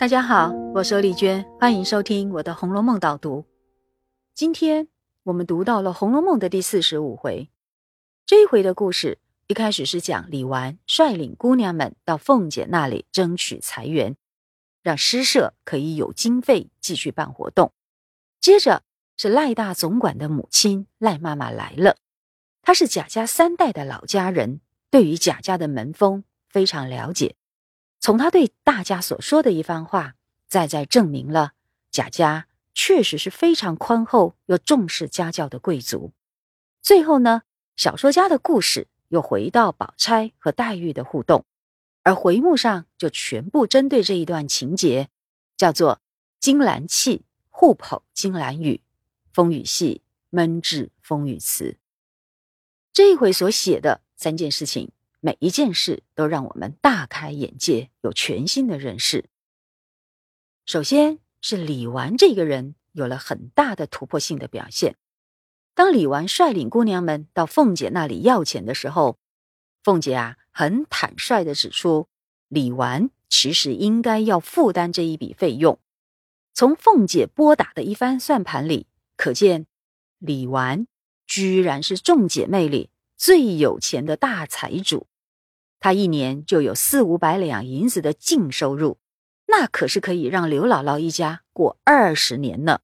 大家好，我是丽娟，欢迎收听我的《红楼梦》导读。今天我们读到了《红楼梦》的第四十五回。这一回的故事一开始是讲李纨率领姑娘们到凤姐那里争取财源，让诗社可以有经费继续办活动。接着是赖大总管的母亲赖妈妈来了，她是贾家三代的老家人，对于贾家的门风非常了解。从他对大家所说的一番话，再再证明了贾家确实是非常宽厚又重视家教的贵族。最后呢，小说家的故事又回到宝钗和黛玉的互动，而回目上就全部针对这一段情节，叫做“金兰气互捧金兰语，风雨戏闷至风雨词”。这一回所写的三件事情。每一件事都让我们大开眼界，有全新的认识。首先是李纨这个人有了很大的突破性的表现。当李纨率领姑娘们到凤姐那里要钱的时候，凤姐啊很坦率的指出，李纨其实应该要负担这一笔费用。从凤姐拨打的一番算盘里，可见李纨居然是众姐妹里最有钱的大财主。他一年就有四五百两银子的净收入，那可是可以让刘姥姥一家过二十年呢。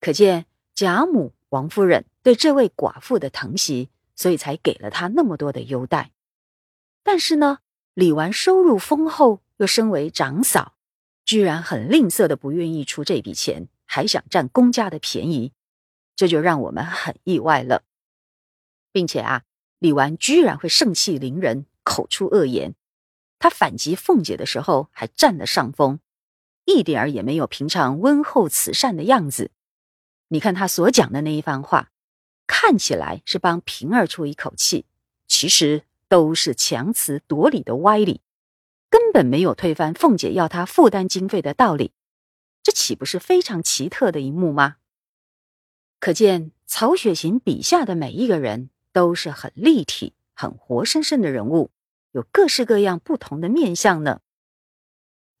可见贾母、王夫人对这位寡妇的疼惜，所以才给了她那么多的优待。但是呢，李纨收入丰厚，又身为长嫂，居然很吝啬的不愿意出这笔钱，还想占公家的便宜，这就让我们很意外了。并且啊，李纨居然会盛气凌人。口出恶言，他反击凤姐的时候还占了上风，一点儿也没有平常温厚慈善的样子。你看他所讲的那一番话，看起来是帮平儿出一口气，其实都是强词夺理的歪理，根本没有推翻凤姐要他负担经费的道理。这岂不是非常奇特的一幕吗？可见曹雪芹笔下的每一个人都是很立体、很活生生的人物。有各式各样不同的面相呢。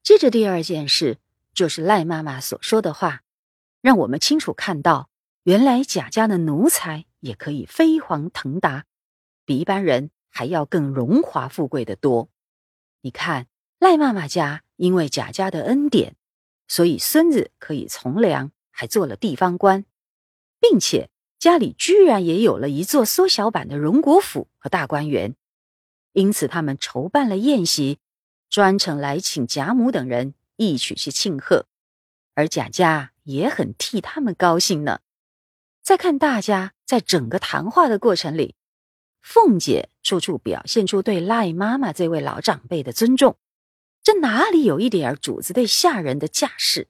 接着第二件事就是赖妈妈所说的话，让我们清楚看到，原来贾家的奴才也可以飞黄腾达，比一般人还要更荣华富贵的多。你看赖妈妈家因为贾家的恩典，所以孙子可以从良，还做了地方官，并且家里居然也有了一座缩小版的荣国府和大观园。因此，他们筹办了宴席，专程来请贾母等人一起去庆贺，而贾家也很替他们高兴呢。再看大家在整个谈话的过程里，凤姐处处表现出对赖妈妈这位老长辈的尊重，这哪里有一点主子对下人的架势？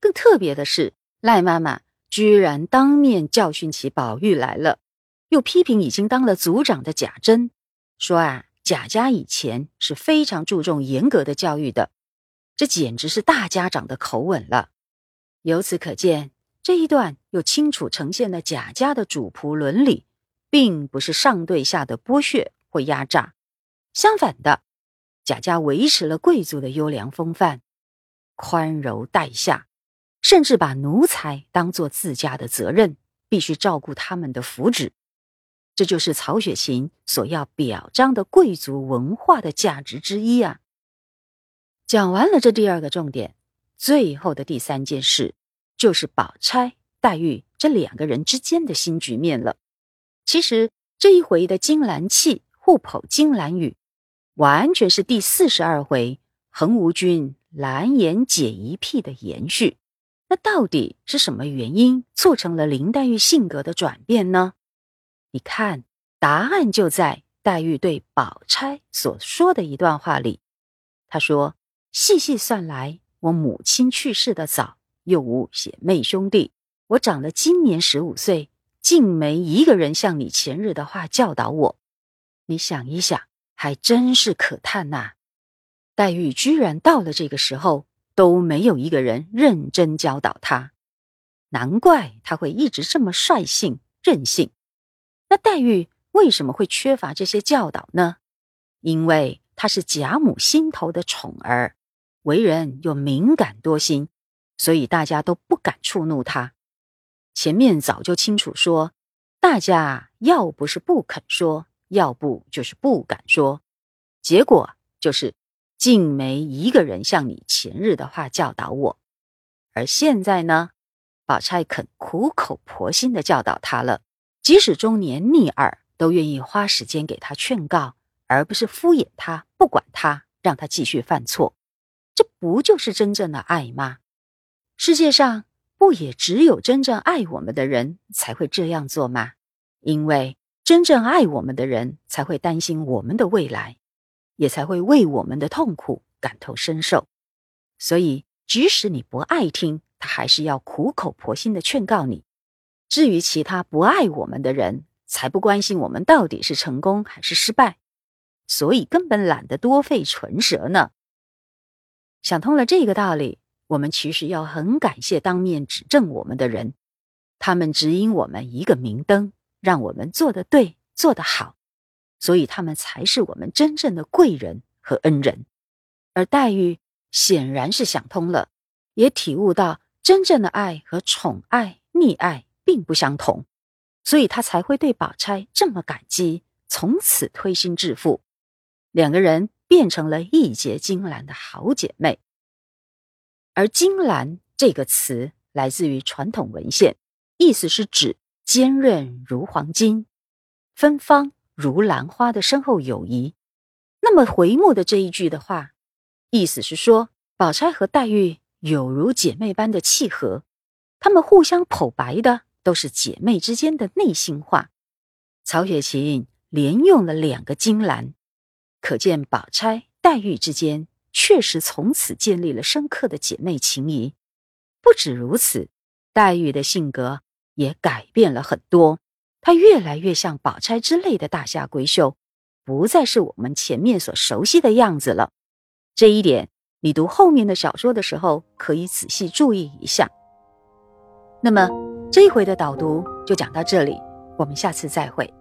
更特别的是，赖妈妈居然当面教训起宝玉来了，又批评已经当了族长的贾珍。说啊，贾家以前是非常注重严格的教育的，这简直是大家长的口吻了。由此可见，这一段又清楚呈现了贾家的主仆伦理，并不是上对下的剥削或压榨。相反的，贾家维持了贵族的优良风范，宽柔待下，甚至把奴才当做自家的责任，必须照顾他们的福祉。这就是曹雪芹所要表彰的贵族文化的价值之一啊！讲完了这第二个重点，最后的第三件事就是宝钗、黛玉这两个人之间的新局面了。其实这一回的金兰契互捧金兰语，完全是第四十二回横无君蓝颜解疑癖的延续。那到底是什么原因促成了林黛玉性格的转变呢？你看，答案就在黛玉对宝钗所说的一段话里。她说：“细细算来，我母亲去世的早，又无姐妹兄弟，我长了今年十五岁，竟没一个人像你前日的话教导我。你想一想，还真是可叹呐！黛玉居然到了这个时候都没有一个人认真教导她，难怪她会一直这么率性任性。”那黛玉为什么会缺乏这些教导呢？因为她是贾母心头的宠儿，为人又敏感多心，所以大家都不敢触怒他。前面早就清楚说，大家要不是不肯说，要不就是不敢说，结果就是竟没一个人像你前日的话教导我。而现在呢，宝钗肯苦口婆心的教导他了，即使中年逆耳，都愿意花时间给他劝告，而不是敷衍他，不管他，让他继续犯错。这不就是真正的爱吗？世界上不也只有真正爱我们的人才会这样做吗？因为真正爱我们的人才会担心我们的未来，也才会为我们的痛苦感同身受。所以。即使你不爱听，他还是要苦口婆心的劝告你。至于其他不爱我们的人，才不关心我们到底是成功还是失败，所以根本懒得多费唇舌呢。想通了这个道理，我们其实要很感谢当面指正我们的人，他们指引我们一个明灯，让我们做得对，做得好，所以他们才是我们真正的贵人和恩人。而黛玉。显然是想通了，也体悟到真正的爱和宠爱、溺爱并不相同，所以他才会对宝钗这么感激，从此推心置腹，两个人变成了义结金兰的好姐妹。而“金兰”这个词来自于传统文献，意思是指坚韧如黄金、芬芳如兰花的深厚友谊。那么回目的这一句的话。意思是说，宝钗和黛玉有如姐妹般的契合，她们互相剖白的都是姐妹之间的内心话。曹雪芹连用了两个金兰，可见宝钗、黛玉之间确实从此建立了深刻的姐妹情谊。不止如此，黛玉的性格也改变了很多，她越来越像宝钗之类的大家闺秀，不再是我们前面所熟悉的样子了。这一点，你读后面的小说的时候可以仔细注意一下。那么，这一回的导读就讲到这里，我们下次再会。